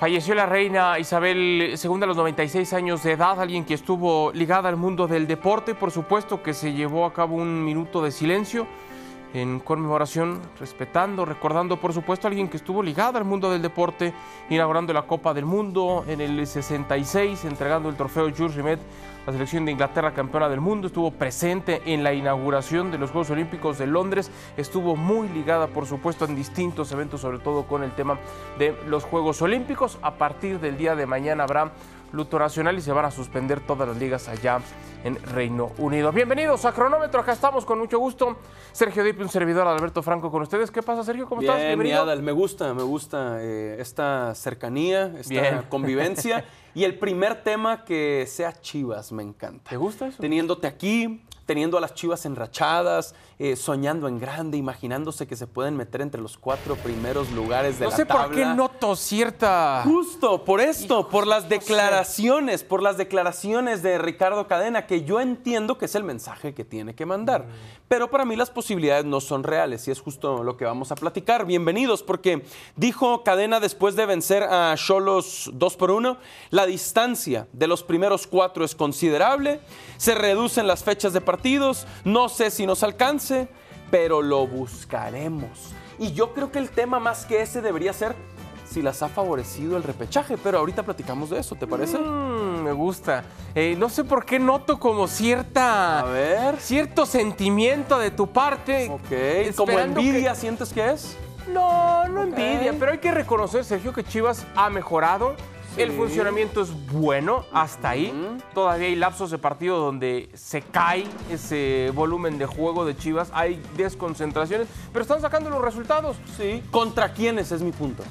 Falleció la reina Isabel II a los 96 años de edad, alguien que estuvo ligada al mundo del deporte. Por supuesto que se llevó a cabo un minuto de silencio en conmemoración, respetando, recordando por supuesto a alguien que estuvo ligado al mundo del deporte, inaugurando la Copa del Mundo en el 66, entregando el trofeo Jules Rimet la selección de Inglaterra campeona del mundo, estuvo presente en la inauguración de los Juegos Olímpicos de Londres, estuvo muy ligada por supuesto en distintos eventos, sobre todo con el tema de los Juegos Olímpicos. A partir del día de mañana habrá luto nacional y se van a suspender todas las ligas allá en Reino Unido. Bienvenidos a Cronómetro, acá estamos con mucho gusto. Sergio Dipi, un servidor, Alberto Franco con ustedes. ¿Qué pasa, Sergio? ¿Cómo Bien, estás? Adal, me gusta, me gusta eh, esta cercanía, esta Bien. convivencia. y el primer tema que sea Chivas, me encanta. ¿Te gusta eso? Teniéndote aquí, teniendo a las Chivas enrachadas, eh, soñando en grande, imaginándose que se pueden meter entre los cuatro primeros lugares de No la sé tabla. por qué noto cierta... Justo, por esto, por las no sé. declaraciones, por las declaraciones de Ricardo Cadena, que yo entiendo que es el mensaje que tiene que mandar. Pero para mí las posibilidades no son reales y es justo lo que vamos a platicar. Bienvenidos, porque dijo Cadena después de vencer a Cholos 2 por 1, la distancia de los primeros cuatro es considerable, se reducen las fechas de partidos, no sé si nos alcance, pero lo buscaremos. Y yo creo que el tema más que ese debería ser si las ha favorecido el repechaje, pero ahorita platicamos de eso, ¿te parece? Mm, me gusta. Eh, no sé por qué noto como cierta... A ver. Cierto sentimiento de tu parte. Ok, como envidia sientes que es? No, no envidia, pero hay que reconocer, Sergio, que Chivas ha mejorado. Sí. El funcionamiento es bueno hasta ahí. Todavía hay lapsos de partido donde se cae ese volumen de juego de Chivas. Hay desconcentraciones, pero están sacando los resultados. Sí. ¿Contra quiénes es mi punto?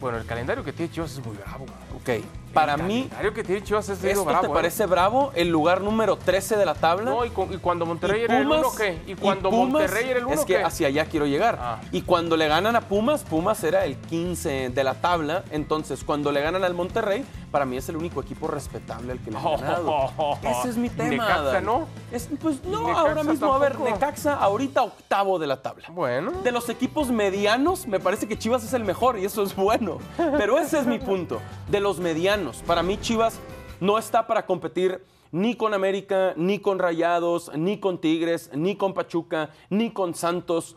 Bueno, el calendario que tiene Chivas es muy bravo. Ok, para el mí, que tiene Chivas es ¿esto bravo. te ¿eh? parece bravo? El lugar número 13 de la tabla. No, y, cu- y cuando Monterrey ¿Y era el Pumas? uno, ¿qué? Y cuando Pumas, Monterrey era el uno, Es que ¿qué? hacia allá quiero llegar. Ah. Y cuando le ganan a Pumas, Pumas era el 15 de la tabla. Entonces, cuando le ganan al Monterrey, para mí es el único equipo respetable al que le han ganado. Ese es mi tema. Necaxa. ¿no? Es- pues no, Necaxa ahora mismo, a ver. Necaxa ahorita octavo de la tabla. Bueno. De los equipos medianos, me parece que Chivas es el mejor y eso es bueno. Pero ese es mi punto. De los medianos, para mí Chivas no está para competir ni con América, ni con Rayados, ni con Tigres, ni con Pachuca, ni con Santos.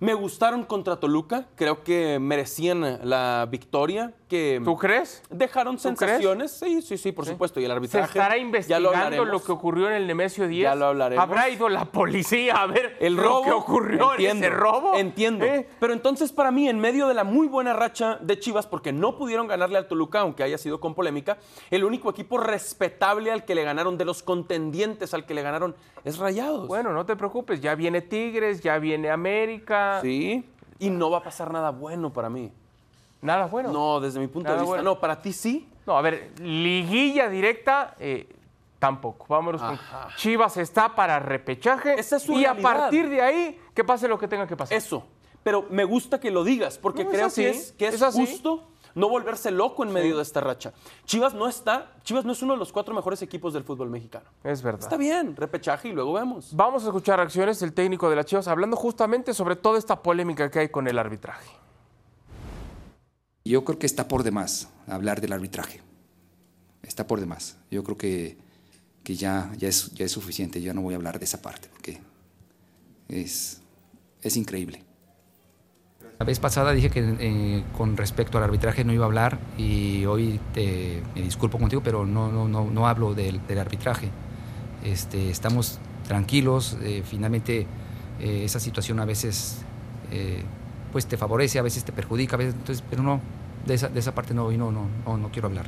Me gustaron contra Toluca, creo que merecían la victoria. Que ¿Tú crees? Dejaron ¿Tú sensaciones. Sí, sí, sí, por supuesto. Y el Se arbitraje. estará ya investigando lo, que ocurrió en el Nemesio 10. Ya lo hablaremos. ¿Habrá ido la policía a ver El lo robo. que ocurrió entiendo, en ese robo? Entiendo. ¿Eh? Pero entonces, para mí, en medio de la muy buena racha de Chivas, porque no pudieron ganarle al Toluca, aunque haya sido con polémica, el único equipo respetable al que le ganaron, de los contendientes al que le ganaron, es Rayados. Bueno, no te preocupes, ya viene Tigres, ya viene América. Sí. Y no va a pasar nada bueno para mí. Nada bueno. No, desde mi punto Nada de vista. bueno. No, para ti sí. No, a ver, liguilla directa, eh, tampoco. Vámonos con. Chivas está para repechaje. Esa es su y a partir de ahí, que pase lo que tenga que pasar. Eso. Pero me gusta que lo digas, porque No, es creo así, que es, que es, es así. justo no volverse loco en medio de esta racha. Chivas no está, Chivas no es uno de los cuatro mejores equipos del fútbol mexicano. Es verdad. Está bien, repechaje y luego vemos. Vamos a escuchar reacciones del técnico de las Chivas hablando justamente sobre toda esta polémica que hay con el arbitraje. Yo creo que está por demás hablar del arbitraje. Está por demás. Yo creo que, que ya, ya, es, ya es suficiente. Ya no voy a hablar de esa parte porque es, es increíble. La vez pasada dije que eh, con respecto al arbitraje no iba a hablar y hoy te- me disculpo contigo, pero no, no, no, no hablo del, del arbitraje. Este, estamos tranquilos, eh, finalmente eh, esa situación a veces eh, pues te favorece, a veces te perjudica, a veces, entonces, pero no, de esa, de esa parte no, hoy no, no, no, no quiero hablar.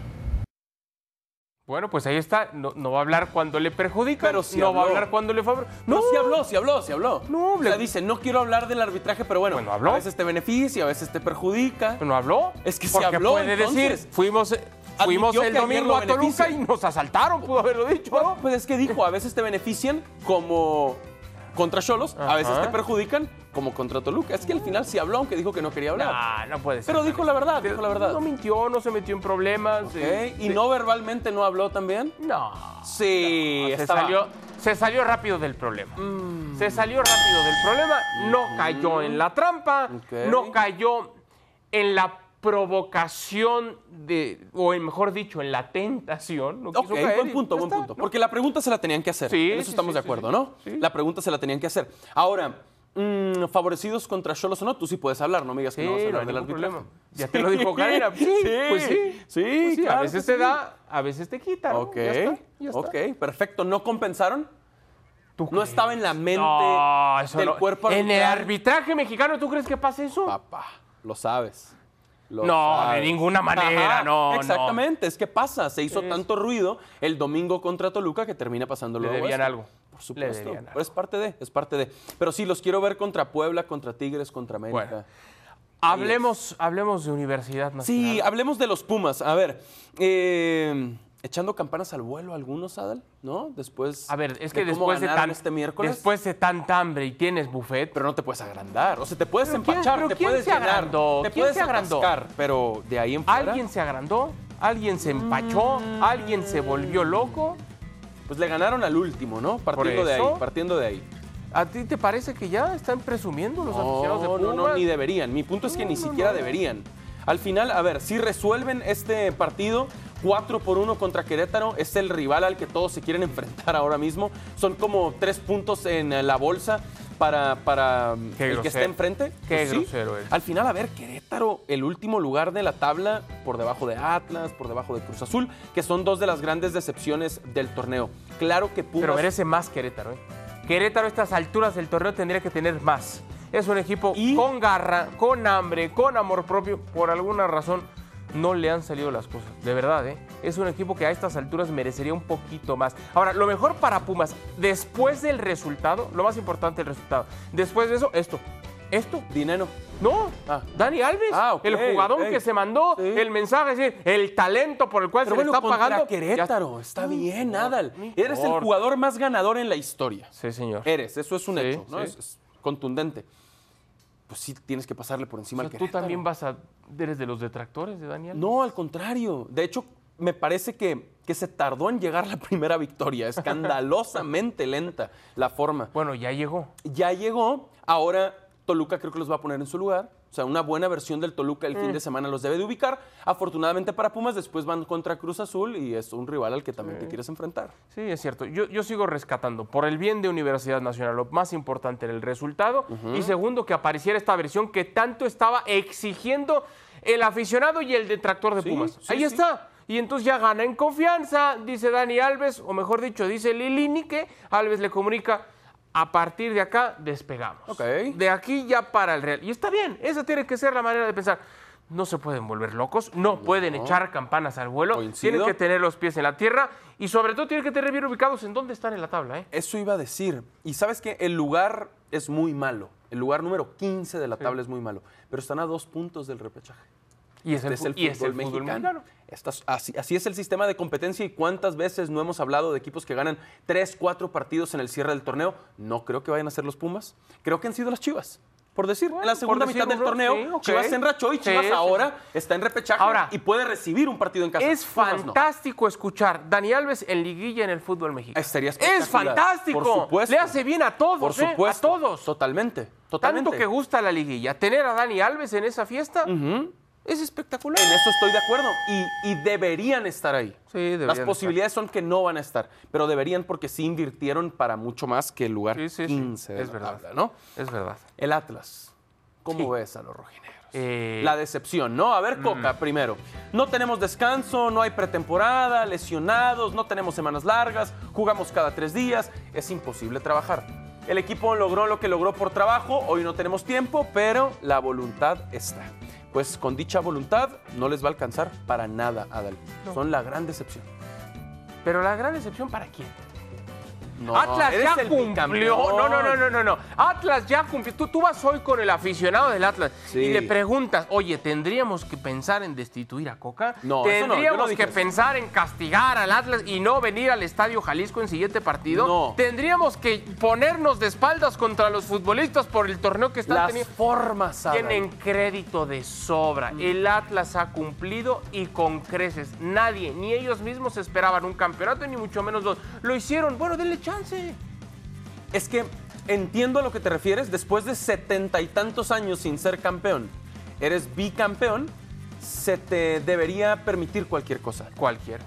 Bueno, pues ahí está. No, no va a hablar cuando le perjudica. Pero sí no va a hablar cuando le favorece. No, sí habló, sí habló, sí habló. No, o sea, le- dice, no quiero hablar del arbitraje, pero bueno, Bueno, habló. a veces te beneficia, a veces te perjudica. ¿No habló? Es que Porque habló, puede entonces. decir, fuimos, fuimos Admitió el domingo a Toluca beneficia. y nos asaltaron, pudo haberlo dicho. Bueno, pues es que dijo, a veces te benefician como contra Cholos, a veces te perjudican como contra Toluca. Es que al final sí habló, aunque dijo que no quería hablar. Nah, no puede ser. Pero dijo la verdad, dijo la verdad. No mintió, no se metió en problemas. ¿Y sí. no verbalmente no habló también? No. Sí, se estaba- salió, se salió rápido del problema. Mm. Se salió rápido del problema, no cayó en la trampa, no cayó en la provocación de, o mejor dicho, en la tentación. No Ok, caer buen punto, buen está, punto. ¿no? Porque la pregunta se la tenían que hacer. Sí, en eso sí, estamos sí, de acuerdo, ¿no? sí. La pregunta se la tenían que hacer. Ahora, mm, favorecidos contra Cholos o no, tú sí puedes hablar, no me digas que Sí, no vas a no hablar del arbitraje. problema. Ya te lo dijo Karina. Sí, pues sí. Sí, Pues sí, a claro veces te sí. da, a veces te quita. ¿no? Ok, Ya está, ya está. ok, perfecto. ¿No compensaron? ¿Tú No estaba en la mente No, del no. cuerpo En el arbitral. arbitraje mexicano, ¿tú crees que pasa eso? Papá, lo sabes. Lo No, de sabes. ninguna manera, no, no. Exactamente, es que pasa. Se hizo tanto ruido el domingo contra Toluca que termina pasando Le debían algo. Por supuesto. Le debían algo. Pero es parte de, es parte de. Pero sí, los quiero ver contra Puebla, contra Tigres, contra América. Bueno. Hablemos, hablemos de Universidad Nacional. Sí, hablemos de los Pumas. A ver, eh, echando campanas al vuelo algunos, Adal, ¿no? Después. A ver, es que de después de tan, este miércoles. después de tanta hambre y tienes buffet, Pero no te puedes agrandar. O sea, te puedes ¿Pero quién- empachar, te quién puedes se llenar, agrandó? te ¿Quién puedes se agrandó? atascar, pero de ahí en fuera. ¿alguien se agrandó? ¿Alguien se empachó? ¿Alguien se volvió loco? Pues le ganaron al último, ¿no? Partiendo de ahí, partiendo de ahí. ¿A ti te parece que ya están presumiendo los aficionados de No, Pumas? no, no, ni deberían. Mi punto es que No, ni no, siquiera no. deberían. Al final, a ver, si resuelven este partido 4 por 1 contra Querétaro, es el rival al que todos se quieren enfrentar ahora mismo. Son como tres puntos en eh, la bolsa para, para mm, el que esté enfrente. Qué Pues sí. grosero eres. Al final, a ver, Querétaro, el último lugar de la tabla, por debajo de Atlas, por debajo de Cruz Azul, que son dos de las grandes decepciones del torneo. Claro que Pumas... Pero merece más Querétaro. ¿eh? Querétaro a estas alturas del torneo tendría que tener más. Es un equipo Y- con garra, con hambre, con amor propio. Por alguna razón no le han salido las cosas. De verdad, ¿eh? Es un equipo que a estas alturas merecería un poquito más. Ahora, lo mejor para Pumas, después del resultado, lo más importante el resultado. Después de eso, esto. Esto. Dinero. No, Ah. Dani Alves, Ah, el jugador que se mandó Sí. el mensaje, es decir, el talento por el cual Pero se bueno, le está pagando. Querétaro, Ya- está bien, Nadal. no Eres el jugador más ganador en la historia. Sí, señor. Eres, eso es un Sí, hecho, ¿no? sí. Es, es contundente. Pues sí, tienes que pasarle por O encima sea, al ¿Tú también vas a. eres de los detractores de Daniel? No, al contrario. De hecho, me parece que, que se tardó en llegar la primera victoria. Escandalosamente lenta la forma. Bueno, ya llegó. Ya llegó, ahora Toluca creo que los va a poner en su lugar. O sea, una buena versión del Toluca el Mm. fin de semana los debe de ubicar. Afortunadamente para Pumas, después van contra Cruz Azul y es un rival al que también te quieres enfrentar. Sí, es cierto. Yo, yo sigo rescatando. Por el bien de Universidad Nacional, lo más importante era el resultado. Y segundo, que apareciera esta versión que tanto estaba exigiendo el aficionado y el detractor de Sí, Pumas. sí, Ahí está. Y entonces ya gana en confianza, dice Dani Alves, o mejor dicho, dice Lilini que Alves le comunica. A partir de acá despegamos. De aquí ya para el Real. Y está bien, esa tiene que ser la manera de pensar. No se pueden volver locos, no, pueden echar campanas al vuelo, Coincido. tienen que tener los pies en la tierra y sobre todo tienen que tener bien ubicados en dónde están en la tabla. ¿eh? Eso iba a decir. Y sabes que el lugar es muy malo. El lugar número 15 de la tabla es muy malo. Pero están a dos puntos del repechaje. Y es el, Este es el y es el fútbol mexicano. mexicano. Estas- así, así es el sistema de competencia y cuántas veces no hemos hablado de equipos que ganan 3, 4 partidos en el cierre del torneo. No creo que vayan a ser los Pumas. Creo que han sido las Chivas. Por decir, en la segunda mitad del torneo, sí. Chivas se enrachó y Chivas sí, ahora está en repechaje Ahora, y puede recibir un partido en casa. Es Pumas no. fantástico escuchar Dani Alves en liguilla en el fútbol mexicano. Es fantástico. Por supuesto. Le hace bien a todos, Por ¿eh? supuesto. a todos. Totalmente. Totalmente. Tanto que gusta la liguilla. Tener a Dani Alves en esa fiesta es espectacular. En eso estoy de acuerdo. Y, y deberían estar ahí. Sí, deberían Las estar. posibilidades son que no van a estar. Pero deberían porque sí invirtieron para mucho más que el lugar Sí, sí, sí. 15 de Es la verdad. tabla, ¿no? Es verdad. El Atlas. ¿Cómo ves a los rojineros? Eh, La decepción, ¿no? A ver, Coca, primero. No tenemos descanso, no hay pretemporada, lesionados, no tenemos semanas largas, jugamos cada tres días, es imposible trabajar. El equipo logró lo que logró por trabajo, hoy no tenemos tiempo, pero la voluntad está. Pues con dicha voluntad no les va a alcanzar para nada, Adal. Son la gran decepción. Pero la gran decepción para quién? No, Atlas ya cumplió. No, no, no, no, no, no. Atlas ya cumplió. Tú, tú vas hoy con el aficionado del Atlas Sí. y le preguntas, oye, ¿tendríamos que pensar en destituir a Coca? No, ¿Tendríamos que eso. pensar en castigar al Atlas y no venir al Estadio Jalisco en siguiente partido? No. ¿Tendríamos que ponernos de espaldas contra los futbolistas por el torneo que están Las teniendo? formas, Adal. Tienen crédito de sobra. El Atlas ha cumplido y con creces. Nadie, ni ellos mismos esperaban un campeonato, ni mucho menos dos. Lo hicieron. Bueno, denle chance. Es que entiendo a lo que te refieres. Después de setenta y tantos años sin ser campeón, eres bicampeón, se te debería permitir cualquier cosa. Cualquiera.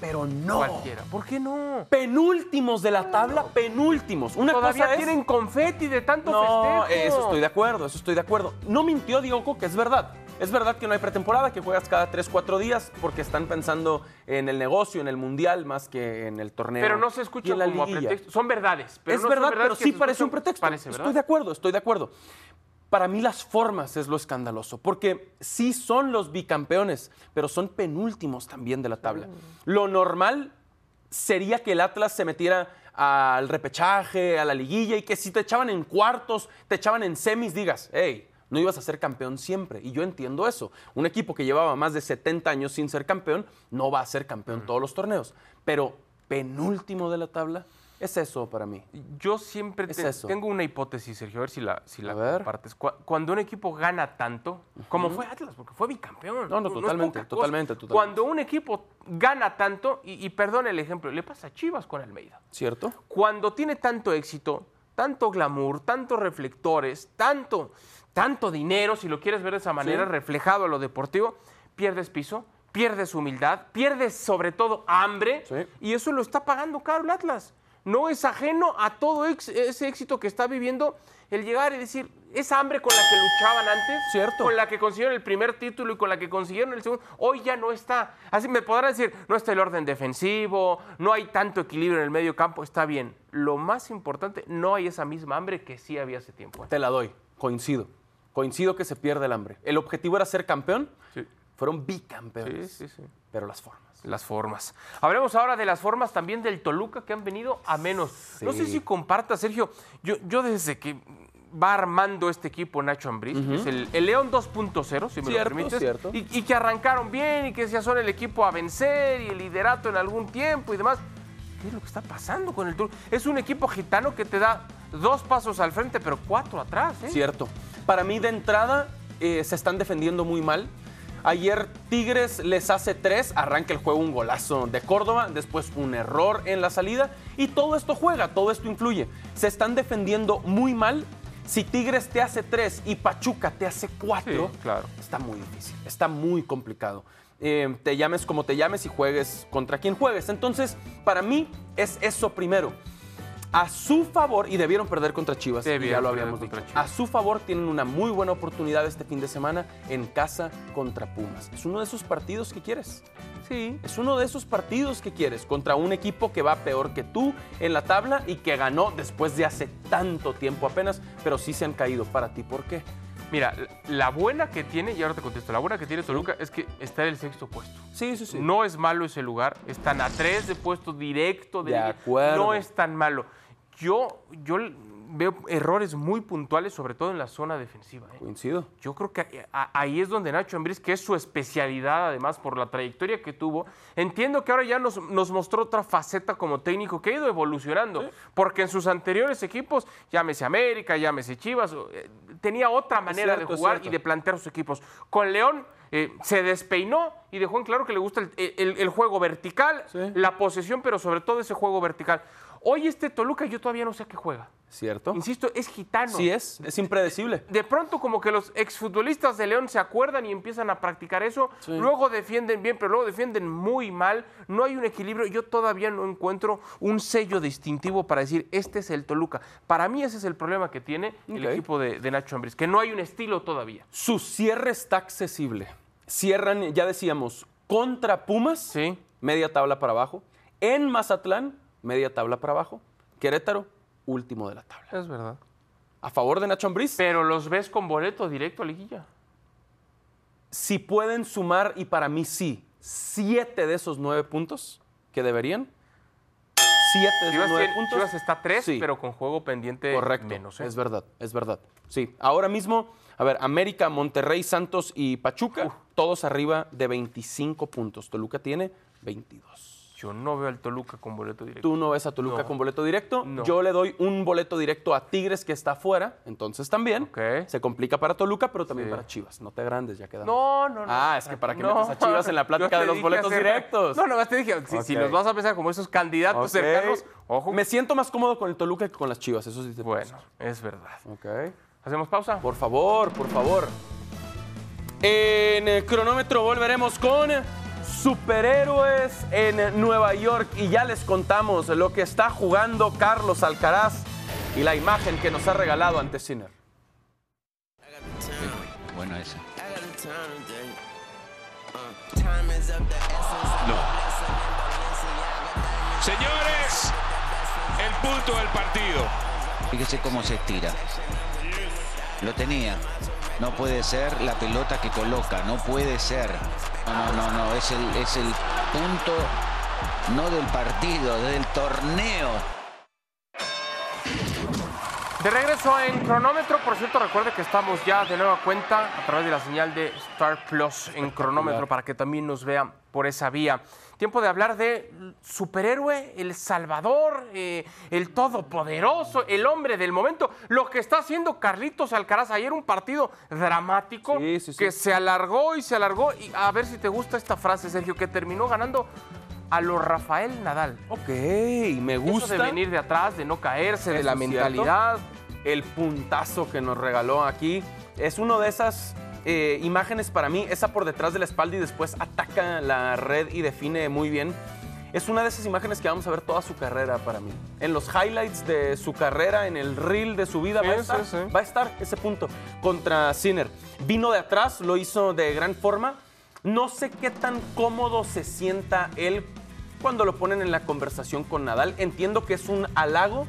Pero no. Cualquiera. ¿Por qué no? Penúltimos de la tabla, penúltimos. Una Todavía cosa es... tienen confeti de tanto No, festejo. eso estoy de acuerdo, eso estoy de acuerdo. No mintió Diego Coca, es verdad. Es verdad que no hay pretemporada, que juegas cada 3, 4 días porque están pensando en el negocio, en el mundial, más que en el torneo. Pero no se escucha en la como pretexto. Son verdades. Pero es no son verdad, verdades pero sí parece un pretexto. Parece, estoy de acuerdo, estoy de acuerdo. Para mí las formas es lo escandaloso, porque sí son los bicampeones, pero son penúltimos también de la tabla. Lo normal sería que el Atlas se metiera al repechaje, a la liguilla, y que si te echaban en cuartos, te echaban en semis, digas, hey, no ibas a ser campeón siempre. Y yo entiendo eso. Un equipo que llevaba más de 70 años sin ser campeón, no va a ser campeón todos los torneos. Pero penúltimo de la tabla, es eso para mí. Yo siempre Es te- eso. tengo una hipótesis, Sergio, a ver si la, si la compartes. Cu- Cuando un equipo gana tanto, como fue Atlas, porque fue bicampeón. No, no, totalmente, cosa. totalmente, totalmente. Cuando un equipo gana tanto, y, y perdón el ejemplo, le pasa a Chivas con Almeida. ¿Cierto? Cuando tiene tanto éxito, tanto glamour, tantos reflectores, tanto, tanto dinero, si lo quieres ver de esa manera, Sí. reflejado a lo deportivo, pierdes piso, pierdes humildad, pierdes sobre todo hambre, Sí. y eso lo está pagando caro el Atlas. No es ajeno a todo ex- ese éxito que está viviendo el llegar y decir, esa hambre con la que luchaban antes, Cierto. con la que consiguieron el primer título y con la que consiguieron el segundo, hoy ya no está. Así me podrán decir, no está el orden defensivo, no hay tanto equilibrio en el medio campo, está bien. Lo más importante, no hay esa misma hambre que sí había hace tiempo. Te la doy, coincido. Coincido que se pierde el hambre. El objetivo era ser campeón, Sí. fueron bicampeones. Sí, sí, sí. Pero las formas. Las formas. Hablemos ahora de las formas también del Toluca que han venido a menos. No sé si comparta, Sergio. Yo, yo desde que va armando este equipo Nacho Ambriz, que es el, el León 2.0, si me Cierto, lo permites, cierto. Y, y que arrancaron bien y que ya son el equipo a vencer y el liderato en algún tiempo y demás. ¿Qué es lo que está pasando con el Toluca? Es un equipo gitano que te da dos pasos al frente, pero cuatro atrás. ¿eh? Cierto. Para mí, de entrada, eh, se están defendiendo muy mal. Ayer Tigres les hace tres, arranca el juego un golazo de Córdoba, después un error en la salida y todo esto juega, todo esto influye. Se están defendiendo muy mal. Si Tigres te hace tres y Pachuca te hace cuatro, Sí, claro. está muy difícil, está muy complicado. Eh, te llames como te llames y juegues contra quien juegues. Entonces, para mí es eso primero. A su favor, y debieron perder contra Chivas, y ya lo habíamos dicho. Chivas. A su favor tienen una muy buena oportunidad este fin de semana en casa contra Pumas. Es uno de esos partidos que quieres. Sí. Es uno de esos partidos que quieres contra un equipo que va peor que tú en la tabla y que ganó después de hace tanto tiempo apenas, pero sí se han caído. Para ti, ¿por qué? Mira, la buena que tiene, y ahora te contesto, la buena que tiene Toluca es que está en el sexto puesto. Sí, sí, sí. No es malo ese lugar. Están a tres de puesto directo. De De acuerdo. No es tan malo. Yo, yo veo errores muy puntuales, sobre todo en la zona defensiva. ¿eh? Coincido. Yo creo que ahí es donde Nacho Ambriz, que es su especialidad además por la trayectoria que tuvo, entiendo que ahora ya nos, nos mostró otra faceta como técnico que ha ido evolucionando, porque en sus anteriores equipos, llámese América, llámese Chivas, eh, tenía otra manera cierto, de jugar y de plantear sus equipos. Con León eh, se despeinó y dejó en claro que le gusta el, el- el juego vertical, Sí. la posesión, pero sobre todo ese juego vertical. Hoy este Toluca yo todavía no sé a qué juega. ¿Cierto? Insisto, es gitano. Sí es, es impredecible. De pronto como que los exfutbolistas de León se acuerdan y empiezan a practicar eso, Sí. luego defienden bien, pero luego defienden muy mal, no hay un equilibrio, yo todavía no encuentro un sello distintivo para decir, este es el Toluca. Para mí ese es el problema que tiene el equipo de, de Nacho Ambriz, que no hay un estilo todavía. Su cierre está accesible. Cierran, ya decíamos, contra Pumas, Sí. media tabla para abajo. En Mazatlán, media tabla para abajo. Querétaro, último de la tabla. Es verdad. A favor de Nacho Ambriz, Pero los ves con boleto directo a liguilla. si pueden sumar, y para mí sí, siete de esos nueve puntos, que deberían. Siete de esos Chivas, nueve tiene- puntos. Chivas está a 3, Sí. pero con juego pendiente Correcto, menos. ¿eh? es verdad, es verdad. Sí, ahora mismo, a ver, América, Monterrey, Santos y Pachuca, todos arriba de 25 puntos. Toluca tiene 22. Yo no veo al Toluca con boleto directo. Tú no ves a Toluca No. con boleto directo. No. Yo le doy un boleto directo a Tigres que está afuera, entonces también Ok. se complica para Toluca, pero también Sí. para Chivas. No te agrandes, ya quedamos. No, no, no. Ah, es que para qué No. metes a Chivas en la plática de los boletos directos. No, nomás te dije, si, si Ok. los vas a pensar como esos candidatos cercanos, ojo. Me siento más cómodo con el Toluca que con las Chivas, eso sí te Bueno, es verdad. Ok. ¿Hacemos pausa? Por favor, por favor. En el cronómetro volveremos con superhéroes en Nueva York y ya les contamos lo que está jugando Carlos Alcaraz y la imagen que nos ha regalado ante Sinner. Bueno, ese. Señores, el punto del partido. Fíjese cómo se estira. Lo tenía. No puede ser la pelota que coloca. No puede ser. No, no, no, no. Es el, es el punto no del partido, del torneo. De regreso en cronómetro, por cierto, recuerde que estamos ya de nueva cuenta a través de la señal de Star Plus en cronómetro para que también nos vean por esa vía. Tiempo de hablar de superhéroe, el salvador, eh, el todopoderoso, el hombre del momento, lo que está haciendo Carlitos Alcaraz. Ayer un partido dramático Sí, sí, sí. que se alargó y se alargó. Y a ver si te gusta esta frase, Sergio, que terminó ganando a los Rafael Nadal. Ok, me Eso gusta. de venir de atrás, de no caerse, de Eso la cierto. mentalidad. El puntazo que nos regaló aquí es uno de esas eh, imágenes para mí, esa por detrás de la espalda y después ataca la red y define muy bien. Es una de esas imágenes que vamos a ver toda su carrera para mí. En los highlights de su carrera, en el reel de su vida, Sí, va, a sí, estar, sí. va a estar ese punto contra Sinner. Vino de atrás, lo hizo de gran forma. No sé qué tan cómodo se sienta él cuando lo ponen en la conversación con Nadal. Entiendo que es un halago,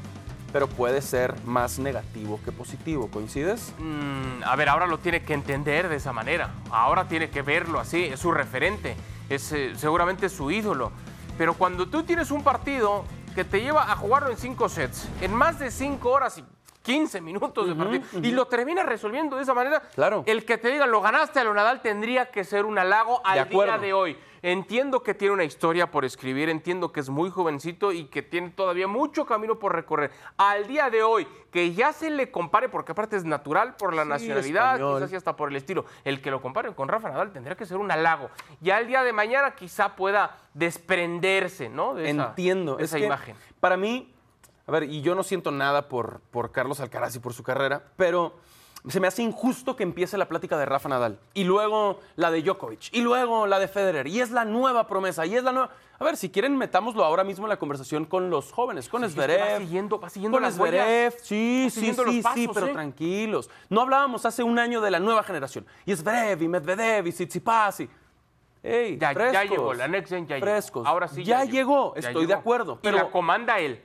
pero puede ser más negativo que positivo. ¿Coincides? Mm, a ver, ahora lo tiene que entender de esa manera. Ahora tiene que verlo así. Es su referente. Es eh, seguramente su ídolo. Pero cuando tú tienes un partido que te lleva a jugarlo en cinco sets, en más de cinco horas y 15 minutos de partido, y lo terminas resolviendo de esa manera, Claro. el que te diga lo ganaste a lo Nadal tendría que ser un halago al día de hoy. Entiendo que tiene una historia por escribir, entiendo que es muy jovencito y que tiene todavía mucho camino por recorrer. Al día de hoy, que ya se le compare, porque aparte es natural por la Sí, nacionalidad, español. quizás y hasta por el estilo, el que lo comparen con Rafa Nadal tendría que ser un halago. Ya el día de mañana quizá pueda desprenderse, ¿no? De esa, Entiendo. es esa que imagen. Para mí, a ver, y yo no siento nada por, por Carlos Alcaraz y por su carrera, pero se me hace injusto que empiece la plática de Rafa Nadal y luego la de Djokovic y luego la de Federer y es la nueva promesa y es la nueva. A ver, si quieren, metámoslo ahora mismo en la conversación con los jóvenes, con Sí, es que va siguiendo- va siguiendo con huellas. sí, sí, sí, sí, pasos, pero ¿eh? tranquilos. No hablábamos hace un año de la nueva generación. Y Zverev y Medvedev y Tsitsipas y... Ey, Ya, llegó, la Next Gen ya llegó. frescos. Ahora sí Ya, llegó, Ya estoy de llegó. acuerdo. y la Pero, comanda él.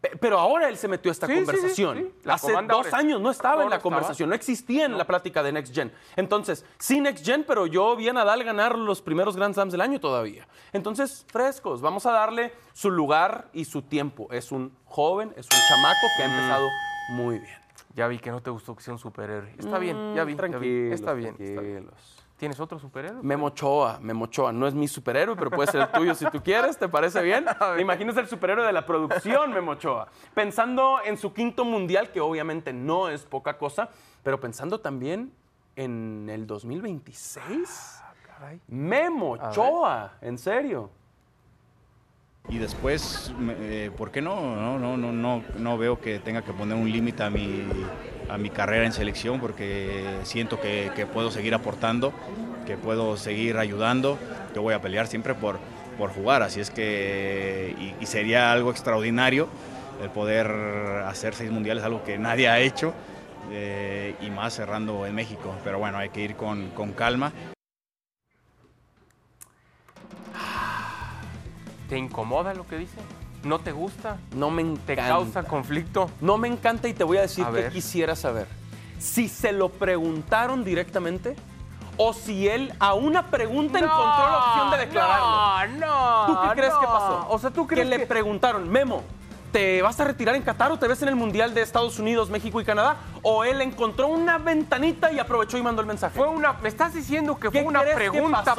Pe- pero ahora él se metió a esta Sí, sí, sí, conversación. sí. La Hace dos años no estaba en la estaba. conversación, no existía en la plática de Next Gen. Entonces, sí Next Gen, pero yo vi a Nadal ganar los primeros Grand Slams del año todavía. Entonces, frescos, vamos a darle su lugar y su tiempo. Es un joven, es un chamaco que ha Mm. empezado muy bien. Ya vi que no te gustó que sea un superhéroe. Está bien, ya vi, ya vi. Tranquilos, Está bien, está bien. ¿Tienes otro superhéroe? Memo Ochoa, Memo Ochoa, no es mi superhéroe, pero puede ser el tuyo si tú quieres, ¿te parece bien? ¿Te imaginas el superhéroe de la producción, Memo Ochoa? Pensando en su quinto mundial, que obviamente no es poca cosa, pero pensando también en el 2026. Memo Ochoa, en serio. Y después, eh, ¿por qué no? No, no, no, no, no veo que tenga que poner un límite a mi, a mi carrera en selección porque siento que, puedo seguir aportando, que puedo seguir ayudando. Yo voy a pelear siempre por, por jugar, así es que y, y sería algo extraordinario el poder hacer seis mundiales, algo que nadie ha hecho eh, y más cerrando en México. Pero bueno, hay que ir con, con calma. ¿Te incomoda lo que dice? ¿No te gusta? No me ¿Te encanta. causa conflicto? No me encanta y te voy a decir A que ver. quisiera saber. Si se lo preguntaron directamente o si él a una pregunta encontró la opción de declararlo. No, no. ¿Tú qué crees no. que pasó? O sea, ¿tú crees que le preguntaron, Memo, ¿te vas a retirar en Qatar o te ves en el Mundial de Estados Unidos, México y Canadá? ¿O él encontró una ventanita y aprovechó y mandó el mensaje? Fue una, me estás diciendo que ¿Qué fue una pregunta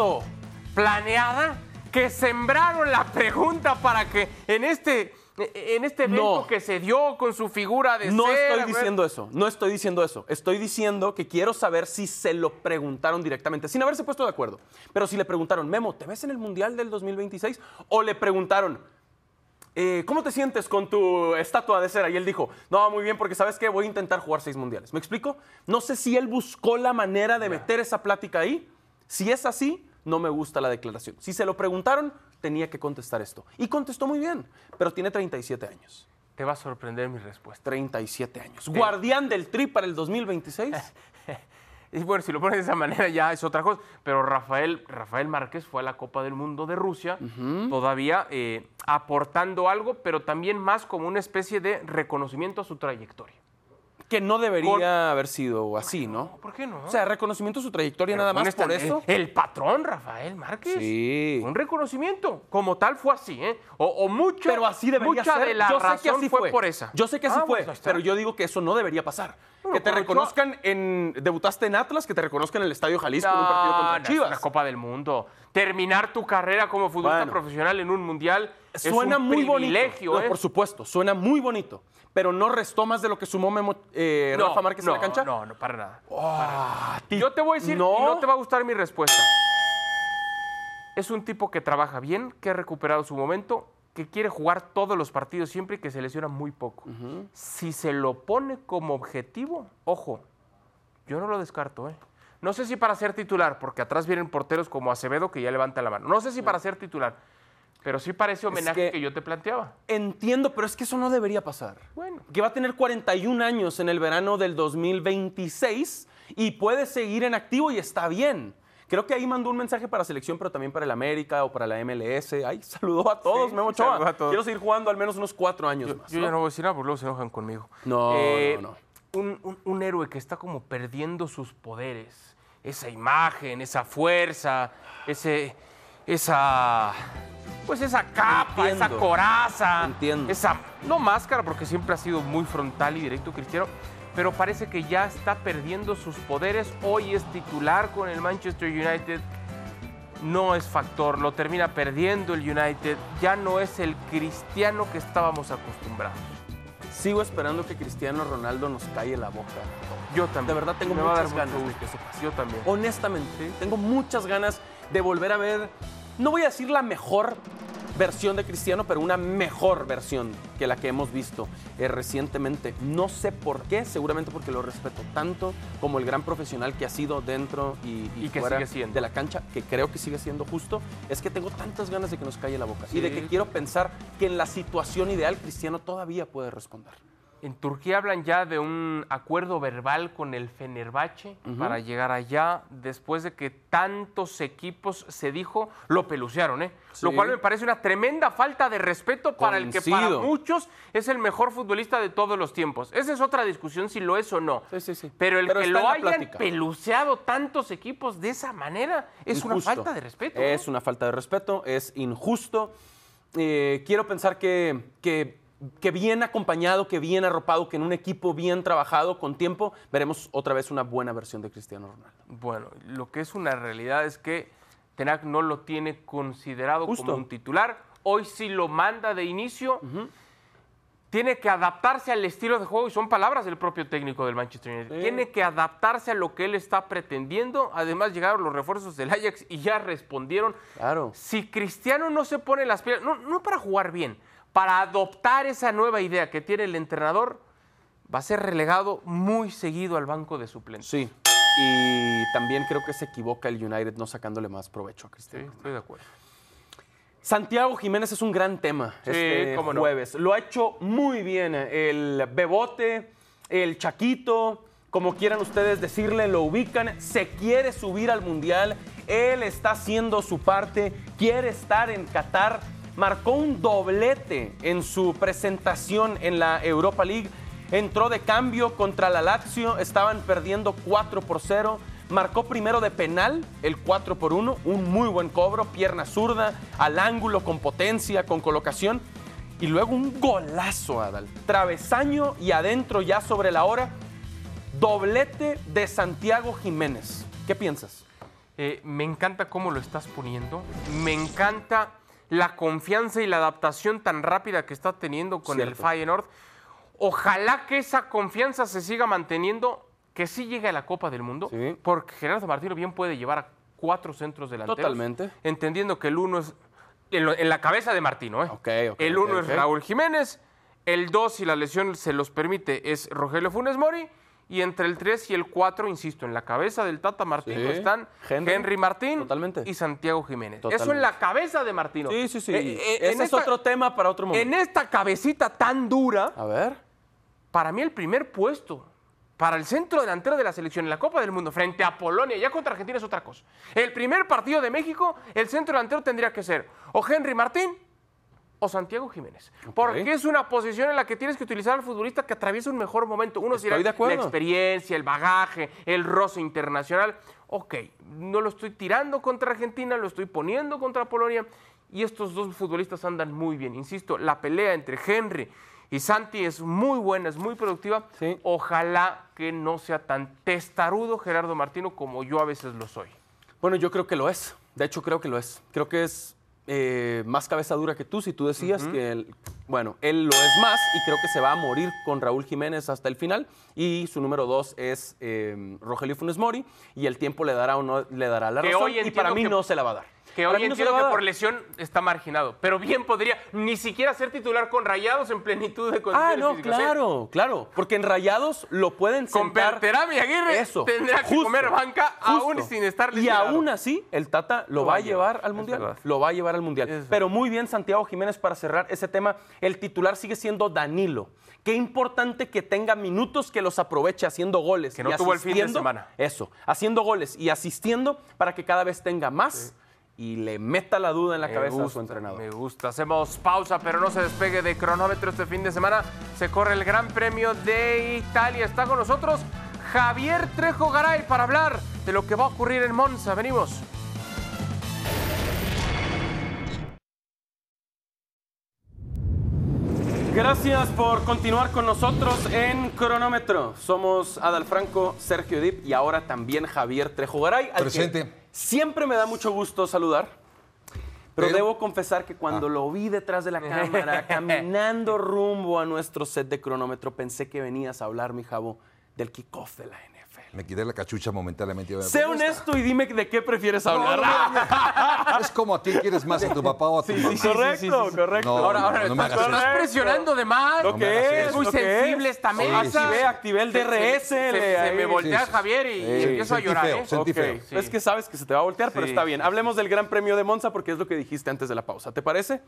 planeada, que sembraron la pregunta para que en este, en este evento No. que se dio con su figura de No ser, estoy diciendo eso, no estoy diciendo eso. Estoy diciendo que quiero saber si se lo preguntaron directamente, sin haberse puesto de acuerdo. Pero si le preguntaron, Memo, ¿te ves en el Mundial del 2026? O le preguntaron, eh, ¿cómo te sientes con tu estatua de cera? Y él dijo, no, muy bien, porque sabes que voy a intentar jugar seis mundiales. ¿Me explico? No sé si él buscó la manera de meter esa plática ahí. Si es así, no me gusta la declaración. Si se lo preguntaron, tenía que contestar esto. Y contestó muy bien, pero tiene 37 años. Te va a sorprender mi respuesta. 37 años. Guardián del Tri para el 2026. Y bueno, si lo pones de esa manera ya es otra cosa. Pero Rafael, Rafael Márquez fue a la Copa del Mundo de Rusia, todavía eh, aportando algo, pero también más como una especie de reconocimiento a su trayectoria. Que no debería haber sido así, ¿no? ¿Por qué no? O sea, reconocimiento de su trayectoria Pero nada más por eso. El patrón Rafael Márquez. Sí. Un reconocimiento. Como tal fue así, ¿eh? O, o mucho. Pero así debería mucha ser. de la yo sé razón que así fue, fue. por esa. Yo sé que así Ah, fue, pues pero yo digo que eso no debería pasar. Bueno, que te reconozcan en debutaste en Atlas, que te reconozcan en el Estadio Jalisco en un No, partido no, contra es Chivas. una Copa del Mundo. Terminar tu carrera como futbolista Bueno. profesional en un mundial Suena es un muy privilegio, bonito. No, ¿eh? por supuesto, suena muy bonito. Pero no restó más de lo que sumó Memo, eh, No, Rafa Márquez no, en la cancha. No, no, para nada. Ah, Yo te voy a decir, no. y no te va a gustar mi respuesta. Es un tipo que trabaja bien, que ha recuperado su momento, que quiere jugar todos los partidos siempre y que se lesiona muy poco. Si se lo pone como objetivo, ojo, yo no lo descarto, ¿eh? No sé si para ser titular, porque atrás vienen porteros como Acevedo que ya levanta la mano. No sé si para ser titular, pero sí para ese homenaje que- que yo te planteaba. Entiendo, pero es que eso no debería pasar. Bueno. Que va a tener 41 años en el verano del 2026 y puede seguir en activo y está bien. Creo que ahí mandó un mensaje para selección, pero también para el América o para la MLS. Ay, saludó a todos, Sí, Memo Ochoa. a todos. Quiero seguir jugando al menos unos cuatro años Yo, más. yo ¿no? ya no voy a decir nada porque luego se enojan conmigo. No, Eh, no, no. Un, un- un héroe que está como perdiendo sus poderes. Esa imagen, esa fuerza, ese, esa, pues esa capa, esa coraza, Entiendo. esa, no máscara porque siempre ha sido muy frontal y directo cristiano, pero parece que ya está perdiendo sus poderes. Hoy es titular con el Manchester United. No es factor, lo termina perdiendo el United. Ya no es el cristiano que estábamos acostumbrados. Sigo esperando que Cristiano Ronaldo nos calle la boca. Yo también. De verdad tengo Me muchas mucho ganas de gusto. que eso pase. Yo también. Honestamente, tengo muchas ganas de volver a ver, no voy a decir la mejor versión de Cristiano, pero una mejor versión que la que hemos visto eh, recientemente. No sé por qué, seguramente porque lo respeto tanto como el gran profesional que ha sido dentro y, y Y que fuera sigue siendo. de la cancha, que creo que sigue siendo justo, es que tengo tantas ganas de que nos calle la boca y de que quiero pensar que en la situación ideal Cristiano todavía puede responder. En Turquía hablan ya de un acuerdo verbal con el Fenerbahce para llegar allá después de que tantos equipos se dijo lo pelucearon, ¿eh? Lo cual me parece una tremenda falta de respeto para el que para muchos es el mejor futbolista de todos los tiempos. Esa es otra discusión si lo es o no. Sí, sí, sí. Pero el Pero que lo hayan plática. peluceado tantos equipos de esa manera es una falta de respeto. Es una falta de respeto, es injusto. Eh, quiero pensar que, que, que bien acompañado, que bien arropado, que en un equipo bien trabajado, con tiempo, veremos otra vez una buena versión de Cristiano Ronaldo. Bueno, lo que es una realidad es que Tenac no lo tiene considerado Justo. como un titular. Hoy sí lo manda de inicio. Tiene que adaptarse al estilo de juego y son palabras del propio técnico del Manchester United. Sí. Tiene que adaptarse a lo que él está pretendiendo. Además llegaron los refuerzos del Ajax y ya respondieron. Claro. Si Cristiano no se pone las pilas, no, no para jugar bien, para adoptar esa nueva idea que tiene el entrenador, va a ser relegado muy seguido al banco de suplentes. Sí. Y también creo que se equivoca el United no sacándole más provecho a Sí, Cristiano. estoy de acuerdo. Santiago Jiménez es un gran tema Sí, este cómo no. jueves. Lo ha hecho muy bien el Bebote, el Chaquito, como quieran ustedes decirle, lo ubican. Se quiere subir al Mundial. Él está haciendo su parte, quiere estar en Qatar. Marcó un doblete en su presentación en la Europa League. Entró de cambio contra la Lazio, estaban perdiendo 4 por 0. Marcó primero de penal el 4 por 1, un muy buen cobro, pierna zurda, al ángulo, con potencia, con colocación. Y luego un golazo, Adal. Travesaño y adentro ya sobre la hora. Doblete de Santiago Jiménez. ¿Qué piensas? Eh, me encanta cómo lo estás poniendo. Me encanta la confianza y la adaptación tan rápida que está teniendo con el Cierto. Feyenoord. Ojalá que esa confianza se siga manteniendo, que sí llegue a la Copa del Mundo, Sí. porque Gerardo Martino bien puede llevar a cuatro centros delanteros. Totalmente. Entendiendo que el uno es en, lo- en la cabeza de Martino. ¿eh? El uno es Raúl Jiménez, el dos, si la lesión se los permite, es Rogelio Funes Mori. Y entre el 3 y el 4, insisto, en la cabeza del Tata Martino Sí. están Henry. Henry, Martín Totalmente. y Santiago Jiménez. Eso en la cabeza de Martino. Sí, sí, sí. Eh, eh, Ese es esta- otro tema para otro momento. En esta cabecita tan dura, A ver. para mí el primer puesto para el centro delantero de la selección en la Copa del Mundo frente a Polonia, ya contra Argentina es otra cosa. El primer partido de México, el centro delantero tendría que ser o Henry Martín o Santiago Jiménez. Porque es una posición en la que tienes que utilizar al futbolista que atraviesa un mejor momento. Uno dirá, la experiencia, el bagaje, el roce internacional. Ok, no lo estoy tirando contra Argentina, lo estoy poniendo contra Polonia. Y estos dos futbolistas andan muy bien. Insisto, la pelea entre Henry y Santi es muy buena, es muy productiva. Sí. Ojalá que no sea tan testarudo Gerardo Martino como yo a veces lo soy. Bueno, yo creo que lo es. De hecho, creo que lo es. Creo que es eh, más cabeza dura que tú, si tú decías que, él, bueno, él lo es más y creo que se va a morir con Raúl Jiménez hasta el final. Y su número dos es eh, Rogelio Funes Mori y el tiempo le dará o no le dará la Que razón y para mí no se la va a dar. Que hoy no entiendo que por lesión está marginado, pero bien podría ni siquiera ser titular con Rayados en plenitud de Ah, condiciones no, físicas, ¿eh? claro, claro. Porque en Rayados lo pueden Con sentar. Berterame y Aguirre Eso. tendrá que comer banca aún sin estar Y lesionado. aún así, el Tata lo, va a llevar al Mundial. Lo va a llevar al Mundial. Es Pero muy bien, Santiago Jiménez, para cerrar ese tema, el titular sigue siendo Danilo. Qué importante que tenga minutos que los aproveche haciendo goles. Que no y tuvo el fin de semana. Eso, haciendo goles y asistiendo para que cada vez tenga más y le meta la duda en la Me cabeza a su entrenador. Me gusta. Hacemos pausa, pero no se despegue de cronómetro este fin de semana. Se corre el Gran Premio de Italia. Está con nosotros Javier Trejo Garay para hablar de lo que va a ocurrir en Monza. Venimos. Gracias por continuar con nosotros en Cronómetro. Somos Adal Franco, Sergio Dip y ahora también Javier Trejo Garay. Presente. Siempre me da mucho gusto saludar. Pero, Pero- debo confesar que cuando Ah. lo vi detrás de la cámara, caminando rumbo a nuestro set de cronómetro, pensé que venías a hablar, mi jabo, del kickoff de la NFL. Me quité la cachucha momentáneamente. Sé honesto y dime de qué prefieres hablar. Es como a ti quieres más a tu papá o a tu mamá. correcto, correcto. No, ahora, ahora no me estás hagas eso. Estás presionando de más. Lo que es, muy sensible es. esta mesa. Activé, activé el DRS. Se, me voltea Sí, sí. Javier y, y empiezo a sentí llorar. feo, ¿eh? sentí feo. Sí. Es que sabes que se te va a voltear, pero Sí. está bien. Hablemos del Gran Premio de Monza porque es lo que dijiste antes de la pausa. ¿Te parece?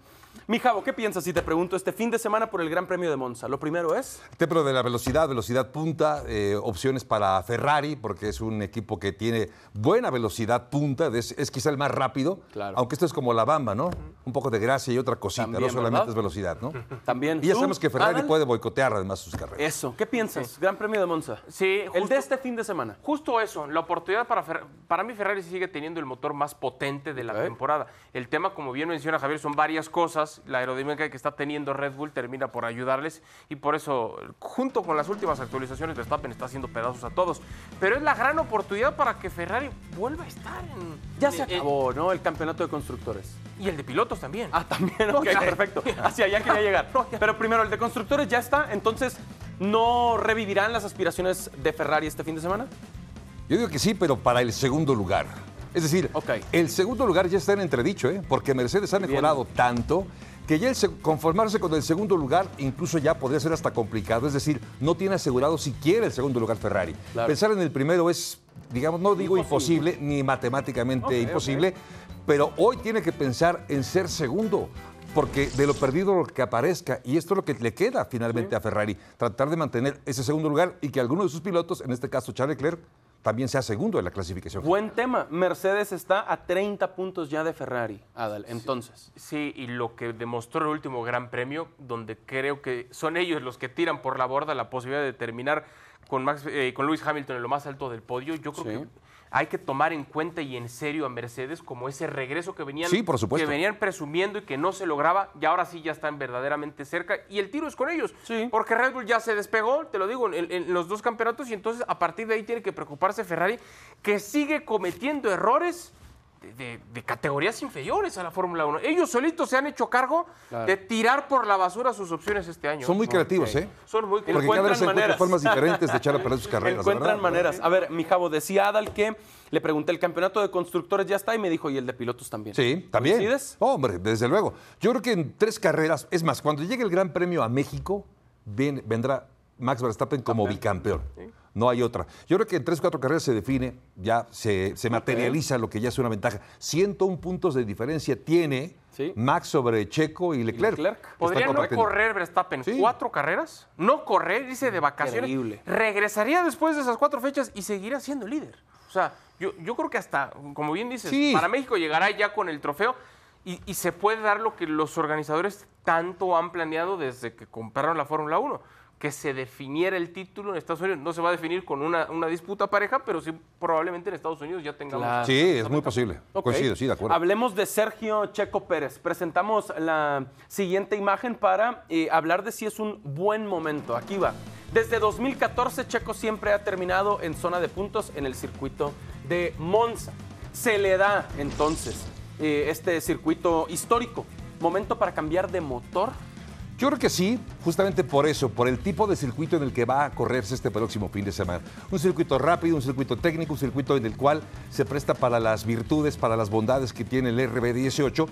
Mi Javo, ¿qué piensas si te pregunto este fin de semana por el Gran Premio de Monza? Lo primero es. Templo de la velocidad, velocidad punta, eh, opciones para Ferrari, porque es un equipo que tiene buena velocidad punta, es, es quizá el más rápido, Claro. aunque esto es como la bamba, ¿no? Un poco de gracia y otra cosita, También, no solamente ¿verdad? es velocidad, ¿no? También. Y ya ¿Tú, sabemos que Ferrari Adal? puede boicotear además sus carreras. Eso. ¿Qué piensas? Gran Premio de Monza. Sí, El de este fin de semana. Justo eso, la oportunidad para Fer- para mí Ferrari sigue teniendo el motor más potente de la temporada. El tema, como bien menciona Javier, son varias cosas. La aerodinámica que está teniendo Red Bull termina por ayudarles y por eso, junto con las últimas actualizaciones, Verstappen está haciendo pedazos a todos. Pero es la gran oportunidad para que Ferrari vuelva a estar en... Ya se acabó, ¿no? El campeonato de constructores. y el de pilotos también. Ah, también, ok, perfecto. Hacia allá quería llegar. Pero primero, el de constructores ya está, entonces, ¿no revivirán las aspiraciones de Ferrari este fin de semana? Yo digo que sí, pero para el segundo lugar. Es decir, el segundo lugar ya está en entredicho, ¿eh? porque Mercedes ha mejorado tanto que ya el se- conformarse con el segundo lugar incluso ya podría ser hasta complicado. Es decir, no tiene asegurado siquiera el segundo lugar Ferrari. Claro. Pensar en el primero es, digamos, no digo Imposible. imposible, ni matemáticamente imposible, pero hoy tiene que pensar en ser segundo. Porque de lo perdido lo que aparezca, y esto es lo que le queda finalmente a Ferrari, tratar de mantener ese segundo lugar y que alguno de sus pilotos, en este caso Charles Leclerc, también sea segundo en la clasificación. Buen tema. Mercedes está a 30 puntos ya de Ferrari, Adal. Entonces, Sí, y lo que demostró el último Gran Premio, donde creo que son ellos los que tiran por la borda la posibilidad de terminar con, Max, eh, con Lewis Hamilton en lo más alto del podio, yo creo Sí. que hay que tomar en cuenta y en serio a Mercedes como ese regreso que venían, Sí, por supuesto. que venían presumiendo y que no se lograba, y ahora sí ya están verdaderamente cerca. Y el tiro es con ellos, Sí. porque Red Bull ya se despegó, te lo digo, en, en los dos campeonatos, y entonces a partir de ahí tiene que preocuparse Ferrari, que sigue cometiendo errores. De, categorías inferiores a la Fórmula 1. Ellos solitos se han hecho cargo Claro. de tirar por la basura sus opciones este año. Son muy creativos, ¿eh? Son muy Porque cada Encuentran vez se encuentran maneras. formas diferentes de echar a perder sus carreras. Encuentran verdad. maneras. A ver, mi Javo, decía Adal que le pregunté, ¿el campeonato de constructores ya está? Y me dijo, ¿y el de pilotos también? Sí, también. ¿Coincides? Hombre, desde luego. Yo creo que en tres carreras, es más, cuando llegue el Gran Premio a México, ven- vendrá Max Verstappen como bicampeón. No hay otra. Yo creo que en tres, cuatro carreras se define, ya se, se materializa lo que ya es una ventaja. 101 puntos de diferencia tiene Sí. Max sobre Checo y Leclerc. Leclerc. ¿Podría no correr Verstappen Sí. cuatro carreras? No correr, dice de vacaciones. Increíble. Regresaría después de esas cuatro fechas y seguirá siendo líder. O sea, yo, yo creo que hasta, como bien dices, Sí. para México llegará ya con el trofeo y, y se puede dar lo que los organizadores tanto han planeado desde que compraron la Fórmula 1. Que se definiera el título en Estados Unidos. No se va a definir con una, una disputa pareja, pero sí probablemente en Estados Unidos ya tengamos. Claro. Sí, es muy posible. Coincido, sí, de acuerdo. Hablemos de Sergio Checo Pérez. Presentamos la siguiente imagen para eh, hablar de si es un buen momento. Aquí va. Desde 2014 Checo siempre ha terminado en zona de puntos en el circuito de Monza. Se le da entonces eh, este circuito histórico. Momento para cambiar de motor. Yo creo que sí, justamente por eso, por el tipo de circuito en el que va a correrse este próximo fin de semana. Un circuito rápido, un circuito técnico, un circuito en el cual se presta para las virtudes, para las bondades que tiene el RB18.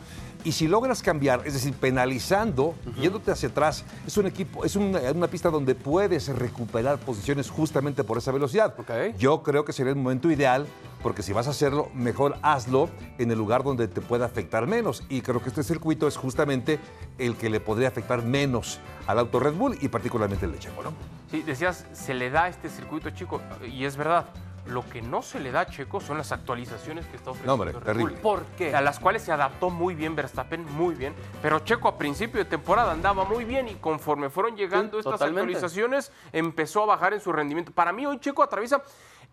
Y si logras cambiar, es decir, penalizando, yéndote hacia atrás, es un equipo, es una, una pista donde puedes recuperar posiciones justamente por esa velocidad. Yo creo que sería el momento ideal, porque si vas a hacerlo, mejor hazlo en el lugar donde te pueda afectar menos. Y creo que este circuito es justamente el que le podría afectar menos al auto Red Bull y particularmente el de Checo, ¿no? Sí, decías, se le da este circuito chico, y es verdad. Lo que no se le da a Checo son las actualizaciones que está ofreciendo No, hombre, Red terrible. Bull. ¿Por qué? A las cuales se adaptó muy bien Verstappen, muy bien. Pero Checo a principio de temporada andaba muy bien y conforme fueron llegando Sí, estas totalmente. actualizaciones, empezó a bajar en su rendimiento. Para mí hoy Checo atraviesa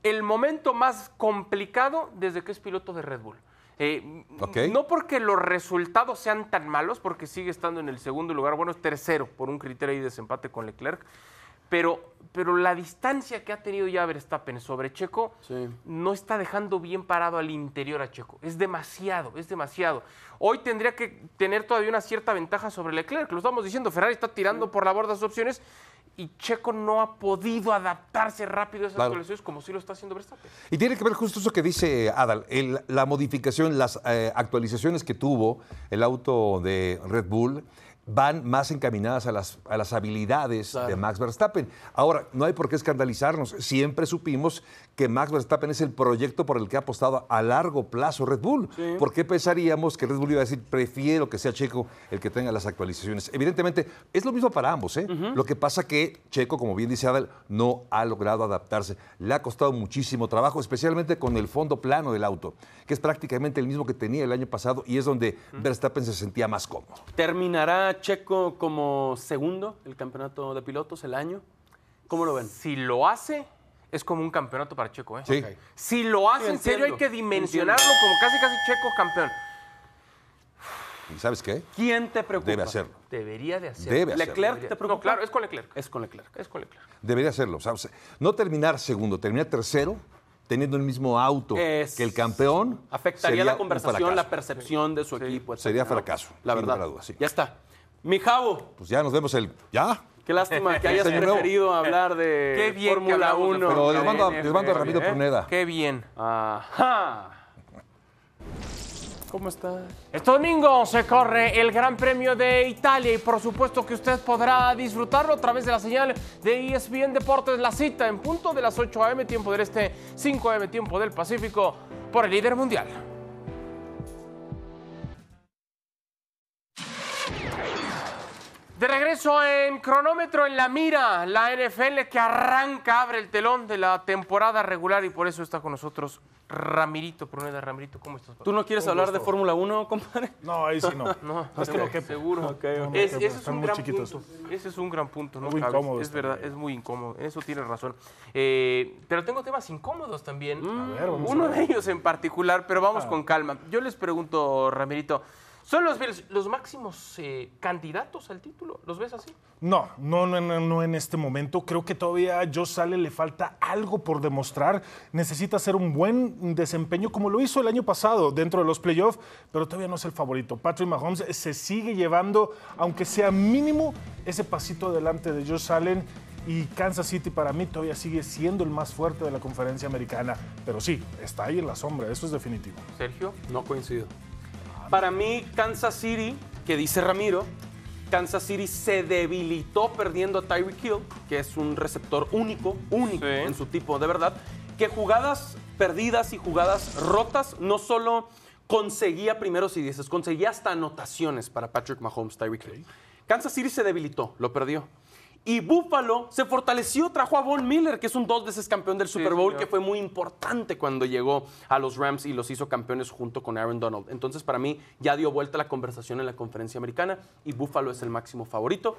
el momento más complicado desde que es piloto de Red Bull. Eh. No porque los resultados sean tan malos, porque sigue estando en el segundo lugar, bueno, es tercero por un criterio de desempate con Leclerc, pero, pero la distancia que ha tenido ya Verstappen sobre Checo Sí. no está dejando bien parado al interior a Checo. Es demasiado, es demasiado. Hoy tendría que tener todavía una cierta ventaja sobre Leclerc. Lo estamos diciendo, Ferrari está tirando por la borda sus opciones y Checo no ha podido adaptarse rápido a esas Claro. actualizaciones como sí lo está haciendo Verstappen. Y tiene que ver justo eso que dice Adal, el- la modificación, las eh, actualizaciones que tuvo el auto de Red Bull van más encaminadas a las, a las habilidades Claro. de Max Verstappen. Ahora, no hay por qué escandalizarnos. Siempre supimos que Max Verstappen es el proyecto por el que ha apostado a largo plazo Red Bull. ¿Por qué pensaríamos que Red Bull iba a decir, prefiero que sea Checo el que tenga las actualizaciones? Evidentemente, es lo mismo para ambos. ¿eh? Lo que pasa que Checo, como bien dice Adal, no ha logrado adaptarse. Le ha costado muchísimo trabajo, especialmente con el fondo plano del auto, que es prácticamente el mismo que tenía el año pasado y es donde Verstappen se sentía más cómodo. ¿Terminará Checo como segundo el campeonato de pilotos el año? ¿Cómo lo ven? Si lo hace, es como un campeonato para Checo. ¿eh? Sí. Si lo hace, Sí, en serio, hay que dimensionarlo como casi, casi Checo campeón. ¿Y sabes qué? ¿Quién te preocupa? Debe hacerlo. Debería de hacerlo. Debe hacerlo. ¿Leclerc Debería- te preocupa? No, claro, es con Leclerc. Es con Leclerc. Es con Leclerc. Debería hacerlo. ¿sabes? No terminar segundo, terminar tercero, teniendo el mismo auto Es- que el campeón. Afectaría sería la conversación, la percepción de su equipo. Sería etcétera, ¿no? fracaso, La verdad. sí. Ya está. Mi Javo, Pues ya nos vemos el. ¿Ya? qué lástima que hayas nuevo. preferido hablar de Qué bien que Fórmula hablamos de 1. Pero les mando, les mando a qué Ramiro bien, ¿eh? Pruneda. Qué bien. Ajá. ¿Cómo estás? Este domingo se corre el Gran Premio de Italia y por supuesto que usted podrá disfrutarlo a través de la señal de ESPN Deportes. La cita en punto de las 8 a.m. tiempo del Este, 5 a.m. tiempo del Pacífico por el líder mundial. De regreso en cronómetro en la mira, la NFL que arranca, abre el telón de la temporada regular y por eso está con nosotros Ramirito, Pruneda Ramirito, ¿cómo estás? ¿Tú no quieres hablar de. Fórmula 1, compadre? No, ahí sí no. No, Es que no quepo. seguro. Ok, ok. Es- ese es un muy gran chiquitos. punto. Ese es un gran punto, ¿no? Muy cabes. incómodos Es verdad, también. es muy incómodo. En eso tienes razón. Eh, pero tengo temas incómodos también. ver, vamos a Uno ver. de ellos en particular, pero vamos Ah. con calma. Yo les pregunto, Ramirito, ¿son los Bills los máximos eh, candidatos al título? ¿Los ves así? No, no, no, no, no en este momento. Creo que todavía a Josh Allen le falta algo por demostrar. Necesita hacer un buen desempeño como lo hizo el año pasado dentro de los playoffs, pero todavía no es el favorito. Patrick Mahomes se sigue llevando, aunque sea mínimo, ese pasito adelante de Josh Allen. Y Kansas City para mí todavía sigue siendo el más fuerte de la conferencia americana. Pero sí, está ahí en la sombra, eso es definitivo. Sergio. No coincido. Para mí, Kansas City, que dice Ramiro, Kansas City se debilitó perdiendo a Tyreek Hill, que es un receptor único, único Sí. en su tipo, de verdad, que jugadas perdidas y jugadas rotas no solo conseguía primeros y dieces, conseguía hasta anotaciones para Patrick Mahomes, Tyreek Hill. Kansas City se debilitó, lo perdió. Y Buffalo se fortaleció, trajo a Von Miller, que es un dos veces campeón del Super Bowl, que fue muy importante cuando llegó a los Rams y los hizo campeones junto con Aaron Donald. Entonces, para mí, ya dio vuelta la conversación en la conferencia americana y Buffalo es el máximo favorito.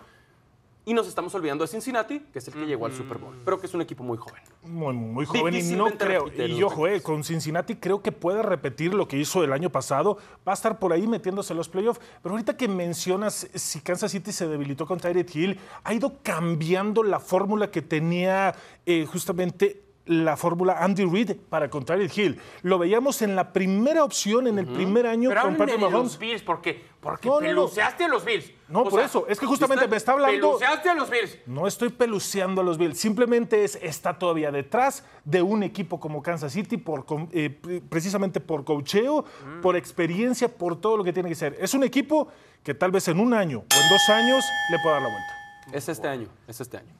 Y nos estamos olvidando de Cincinnati, que es el que llegó al Super Bowl, pero que es un equipo muy joven. Muy, muy joven y no creo. Y ojo, eh, con Cincinnati creo que puede repetir lo que hizo el año pasado. Va a estar por ahí metiéndose en los playoffs. Pero ahorita que mencionas si Kansas City se debilitó con Tyreek Hill, ha ido cambiando la fórmula que tenía eh, justamente la fórmula Andy Reid para con Tyreek Hill. Lo veíamos en la primera opción, en el primer año Pero con Patrick de Mahomes. los Bills, porque, porque No, no, no. peluceaste a los Bills. No, por eso. Es que justamente me está hablando- Peluceaste a los Bills. No estoy peluceando a los Bills, simplemente es, está todavía detrás de un equipo como Kansas City por, eh, pre- precisamente por cocheo, por experiencia, por todo lo que tiene que ser. Es un equipo que tal vez en un año o en dos años le pueda dar la vuelta. Es este año, es este año.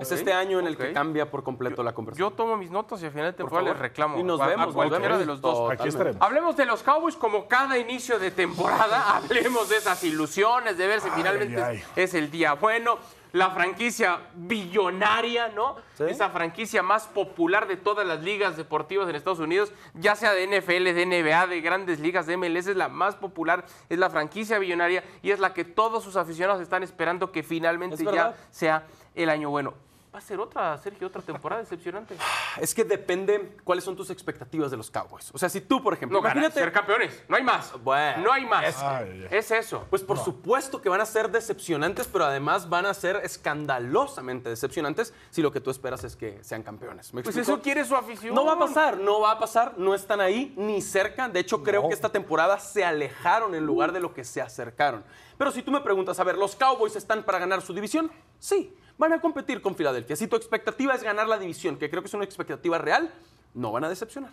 Es este año en el que cambia por completo la conversación. Yo tomo mis notas y al final de Por temporada les reclamo. Y nos a- a vemos, nos cualquiera vemos. de los dos. Aquí estaremos. Hablemos de los Cowboys como cada inicio de temporada. Hablemos de esas ilusiones, de ver si Ay, finalmente ay. es el día bueno. La franquicia billonaria, ¿no? Esa franquicia más popular de todas las ligas deportivas en Estados Unidos, ya sea de NFL, de NBA, de grandes ligas, de MLS, es la más popular, es la franquicia billonaria y es la que todos sus aficionados están esperando que finalmente Es ya sea el año bueno. Va a ser otra, Sergio, otra temporada decepcionante. Es que depende cuáles son tus expectativas de los Cowboys. O sea, si tú, por ejemplo, No, ganar, imagínate ser campeones. No hay más. Bueno, no hay más. es- Ay, ay. Es eso. Pues por supuesto que van a ser decepcionantes, pero además van a ser escandalosamente decepcionantes si lo que tú esperas es que sean campeones. ¿Me Pues eso quiere su afición. No va a pasar, no va a pasar, no están ahí ni cerca. De hecho, creo que esta temporada se alejaron en lugar de lo que se acercaron. Pero si tú me preguntas, a ver, ¿los Cowboys están para ganar su división? Sí, van a competir con Filadelfia. Si tu expectativa es ganar la división, que creo que es una expectativa real, no van a decepcionar.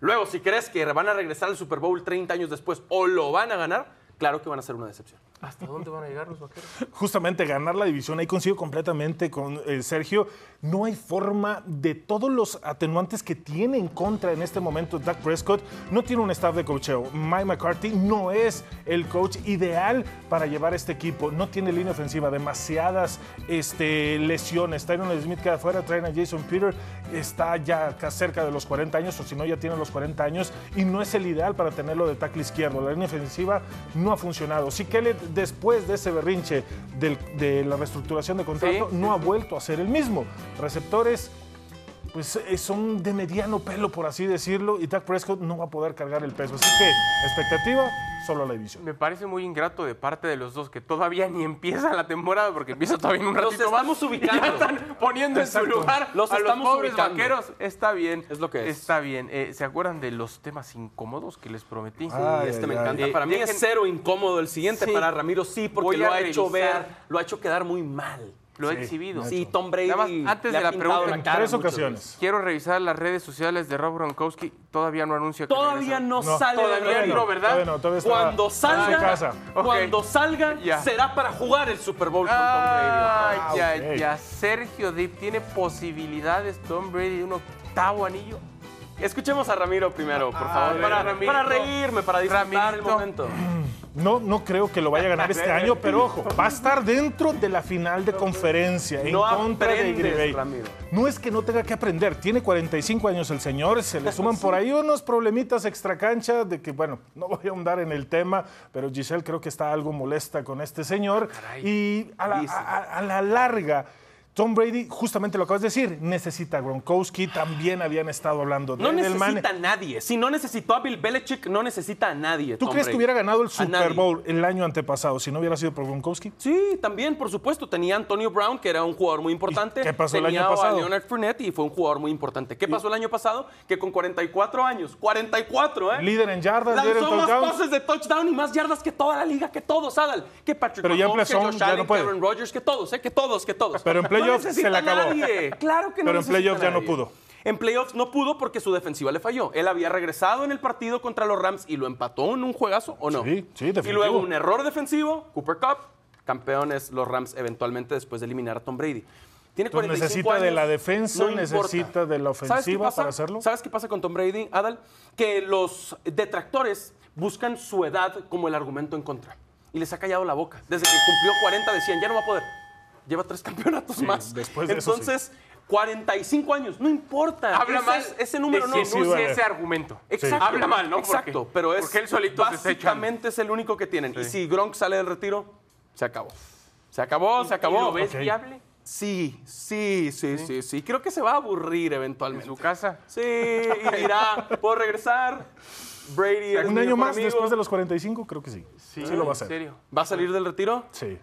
Luego, si crees que van a regresar al Super Bowl 30 años después o lo van a ganar, claro que van a ser una decepción. ¿Hasta dónde van a llegar los vaqueros? Justamente ganar la división, ahí coincido completamente con eh, Sergio. No hay forma de todos los atenuantes que tiene en contra en este momento Dak Prescott. No tiene un staff de coacheo. Mike McCarthy no es el coach ideal para llevar este equipo. No tiene línea ofensiva, demasiadas este, lesiones. Tyron Smith queda afuera, traen a Jason Peter, está ya cerca de los 40 años, o si no, ya tiene los 40 años, y no es el ideal para tenerlo de tackle izquierdo. La línea ofensiva no ha funcionado. Sí que después de ese berrinche del- de la reestructuración de contrato, Sí. no ha vuelto a ser el mismo. Receptores, pues eh, son de mediano pelo, por así decirlo, y Dak Prescott no va a poder cargar el peso. Así que, expectativa, solo la división. Me parece muy ingrato de parte de los dos que todavía ni empieza la temporada porque empieza todavía en un Los ratito más. estamos ubicando. Ya están poniendo en su lugar Los a los pobres ubicando. vaqueros. Está bien. Es lo que es. Está bien. Eh, ¿Se acuerdan de los temas incómodos que les prometí? Ay, este me ay, encanta. Para mí Dejen- es cero incómodo el siguiente. Sí. Para Ramiro sí, porque Voy lo ha hecho ver, lo ha hecho quedar muy mal. Lo he Sí, exhibido. Sí, Tom Brady Nada más, antes le de ha la pregunta, En cara tres ocasiones. veces. Quiero revisar las redes sociales de Rob Gronkowski. Todavía no anuncia que Todavía regresa. no, No, sale. todavía de no. ¿verdad? Todavía no, todavía está Cuando en salga, casa. Ok. cuando salga, Ya. será para jugar el Super Bowl con Tom Brady. Ay, Ah, ya, ok. ya. Sergio Dip tiene posibilidades Tom Brady de un octavo anillo. Escuchemos a Ramiro primero, por favor, ver, para, reírme, para disfrutar el Ramirito. momento. No, no creo que lo vaya a ganar este año, pero ojo, va a estar dentro de la final de conferencia en No contra de Green Bay. No es que no tenga que aprender, tiene 45 años el señor, se le suman por ahí unos problemitas extracancha de que, bueno, no voy a ahondar en el tema, pero Giselle creo que está algo molesta con este señor y a la, a- a- a la larga. Tom Brady, justamente lo acabas de decir, necesita a Gronkowski, también habían estado hablando de No necesita a nadie. Si no necesitó a Bill Belichick, no necesita a nadie. ¿Tú Tom crees que hubiera ganado el Super. Bowl el año antepasado si no hubiera sido por Gronkowski? Sí, también, por supuesto. Tenía a Antonio Brown, que era un jugador muy importante. ¿Y qué pasó el año pasado? a Leonard Fournette y fue un jugador muy importante. ¿Qué pasó el año pasado? Que con 44 años, 44, ¿eh? Líder en yardas, líder en Lanzó más touchdowns. pases de touchdown y más yardas que toda la liga, que todos, Adal. Que Patrick Pero ya Mahomes, que Josh ya no puede. Rodgers, que todos, ¿eh? Que todos, que todos. Pero en playoffs no se le acabó. nadie. Claro que no Pero en playoffs ya no pudo. En playoffs no pudo porque su defensiva le falló. Él había regresado en el partido contra los Rams y lo empató en un juegazo, ¿o no? Sí, sí, Y definitivo. luego un error defensivo, Cooper Cup, campeones los Rams eventualmente después de eliminar a Tom Brady. Tiene Entonces 45 necesita de la defensa, no necesita de la ¿Sabes qué ofensiva para hacerlo. ¿Sabes qué pasa con Tom Brady, Adal? Que los detractores buscan su edad como el argumento en contra. Y les ha callado la boca. Desde que cumplió 40 decían, ya no va a poder. Lleva tres campeonatos más. después de eso sí. Entonces, 45 años, no importa. Habla Ese mal es- ese número de no sí, ese argumento. Exacto. Habla mal, ¿no? Exacto, Porque- pero es porque él solito básicamente es el único que tienen. Y si Gronk sale del retiro, se acabó. Se acabó, se ¿Y acabó. lo ves viable Sí, sí, sí, sí, sí. Creo que se va a aburrir en eventualmente. su casa? Sí, y dirá, ¿puedo regresar? Brady Un año más amigo. después de los 45, creo que sí. Sí, lo va a ¿En hacer. serio? ¿Va a salir del retiro? Sí.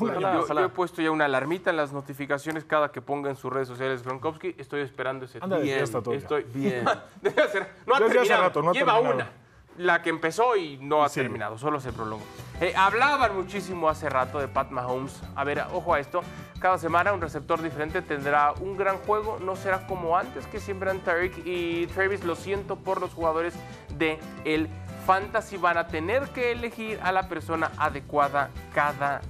Ojalá, Yo, ojalá. yo he puesto ya una alarmita en las notificaciones cada que ponga en sus redes sociales Gronkowski. Estoy esperando ese Anda día. fiesta todavía. Estoy Bien. Debe no ha Desde hace terminado. rato, no ha Lleva terminado. una. La que empezó y no ha Sí. terminado, solo se prolongó. Eh, hablaban muchísimo hace rato de Pat Mahomes. A ver, ojo a esto. Cada semana un receptor diferente tendrá un gran juego. No será como antes, que siempre eran Tariq y Travis. Lo siento por los jugadores de el Fantasy. Van a tener que elegir a la persona adecuada cada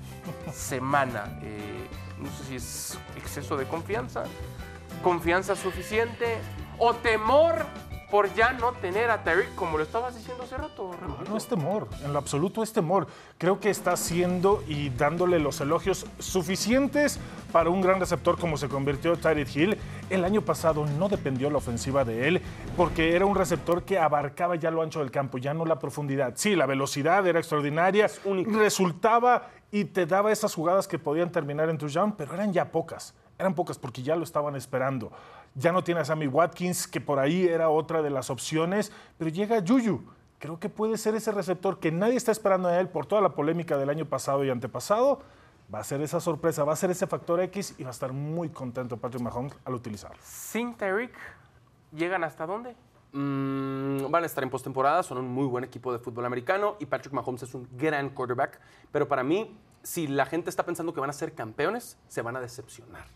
semana. Eh, no sé si es exceso de confianza, confianza suficiente o temor por ya no tener a Tyreek como lo estabas diciendo hace rato. Ramiro. No es temor, en lo absoluto es temor. Creo que está haciendo y dándole los elogios suficientes para un gran receptor como se convirtió Tyreek Hill. El año pasado no dependió la ofensiva de él porque era un receptor que abarcaba ya lo ancho del campo, ya no la profundidad. Sí, la velocidad era extraordinaria, resultaba y te daba esas jugadas que podían terminar en touchdown, pero eran ya pocas. Eran pocas porque ya lo estaban esperando. Ya no tiene a Sammy Watkins, que por ahí era otra de las opciones, pero llega Juju. Creo que puede ser ese receptor que nadie está esperando a él por toda la polémica del año pasado y antepasado. Va a ser esa sorpresa, va a ser ese factor X y va a estar muy contento Patrick Mahomes al utilizarlo. Sin Tyreek, ¿llegan hasta dónde? Mm, van a estar en postemporada, son un muy buen equipo de fútbol americano y Patrick Mahomes es un gran quarterback. Pero para mí, si la gente está pensando que van a ser campeones, se van a decepcionar.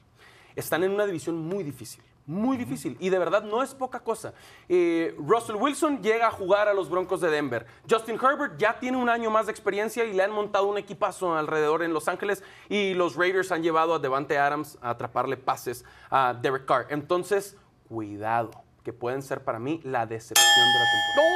Están en una división muy difícil, muy difícil. Y de verdad no es poca cosa. Eh, Russell Wilson llega a jugar a los Broncos de Denver. Justin Herbert ya tiene un año más de experiencia y le han montado un equipazo alrededor en Los Ángeles. Y los Raiders han llevado a Devante Adams a atraparle pases a Derek Carr. Entonces, cuidado, que pueden ser para mí la decepción de la temporada.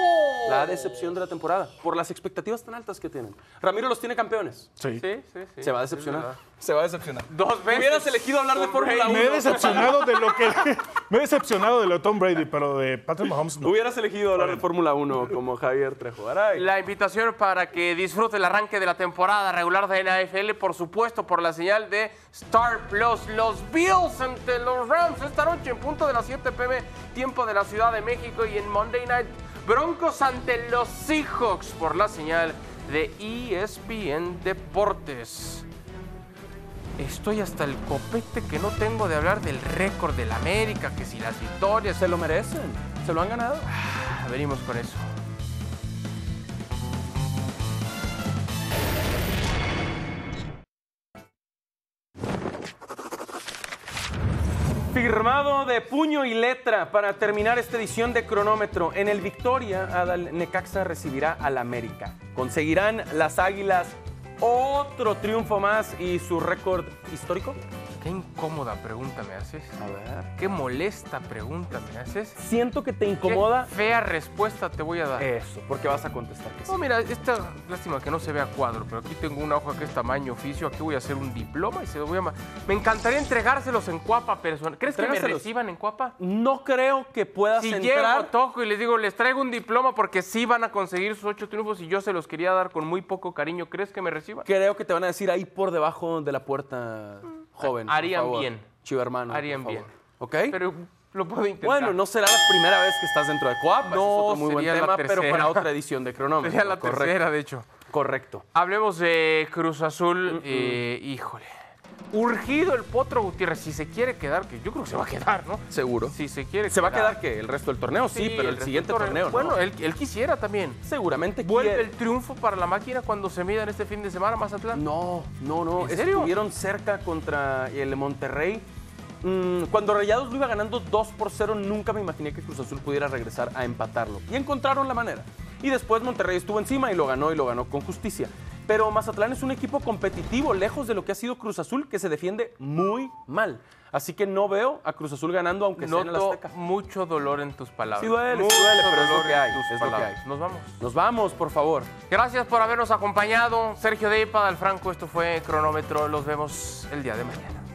La decepción de la temporada, por las expectativas tan altas que tienen. Ramiro los tiene campeones. Sí. Sí, sí, sí. Se va a decepcionar. Se va a decepcionar. Dos veces. Hubieras elegido hablar de Fórmula Brady. 1. Me he decepcionado de lo que me he decepcionado de lo de Tom Brady, pero de Patrick Mahomes no. Hubieras elegido hablar de Fórmula 1 como Javier Trejo. La invitación para que disfrute el arranque de la temporada regular de la NFL, por supuesto, por la señal de Star Plus. Los Bills ante los Rams esta noche en punto de las 7 pm, tiempo de la Ciudad de México y en Monday Night Broncos ante los Seahawks por la señal de ESPN Deportes. Estoy hasta el copete que no tengo de hablar del récord del América, que si las victorias. Se lo merecen. Se lo han ganado. Ah, Venimos con eso. Firmado de puño y letra para terminar esta edición de cronómetro. En el Victoria, Adal Necaxa recibirá al América. Conseguirán las Águilas otro triunfo más y su récord histórico. Qué incómoda pregunta me haces. A ver. Qué molesta pregunta me haces. Siento que te incomoda Qué fea respuesta te voy a dar. eso, porque vas a contestar que sí. No, mira, esta lástima que no se vea cuadro, pero aquí tengo una hoja que es tamaño oficio. Aquí voy a hacer un diploma y se lo voy a. Me encantaría entregárselos en cuapa personal. ¿Crees que me reciban en cuapa? No creo que puedas Si entrar. llego, toco y les digo, les traigo un diploma porque sí van a conseguir sus ocho triunfos y yo se los quería dar con muy poco cariño, ¿crees que me reciban? Creo que te van a decir ahí por debajo de la puerta, joven. por Harían favor. bien. Chivo hermano. por Harían favor. bien. ¿Ok? Pero lo puedo intentar. bueno, no será la primera vez que estás dentro de Coap. ese es No, otro muy buen tema, pero para otra edición de cronómetro. Sería la Correcto. tercera, de hecho. Correcto. Hablemos de Cruz Azul. eh, híjole. Urgido el Potro Gutiérrez, si se quiere quedar, que yo creo que se va a quedar, ¿no? Seguro. Si se quiere ¿Se va a quedar que el resto del torneo? Sí, pero el siguiente torneo, ¿no? Bueno, él, él quisiera también. seguramente ¿Vuelve quiere- el triunfo para la máquina cuando se midan este fin de semana Mazatlán? No, no, no. ¿En serio? Estuvieron cerca contra el Monterrey. Mm, cuando Rayados lo iba ganando 2 por 0, nunca me imaginé que Cruz Azul pudiera regresar a empatarlo. Y encontraron la manera. Y después Monterrey estuvo encima y lo ganó y lo ganó con justicia. Pero Mazatlán es un equipo competitivo, lejos de lo que ha sido Cruz Azul, que se defiende muy mal. Así que no veo a Cruz Azul ganando, aunque sea en Noto Azteca. mucho dolor en tus palabras. Sí duele, sí duele, pero es lo que hay, es lo que hay. Nos vamos. Nos vamos, por favor. Gracias por habernos acompañado. Sergio Deipa, Dal Franco, esto fue Cronómetro. Los vemos el día de mañana.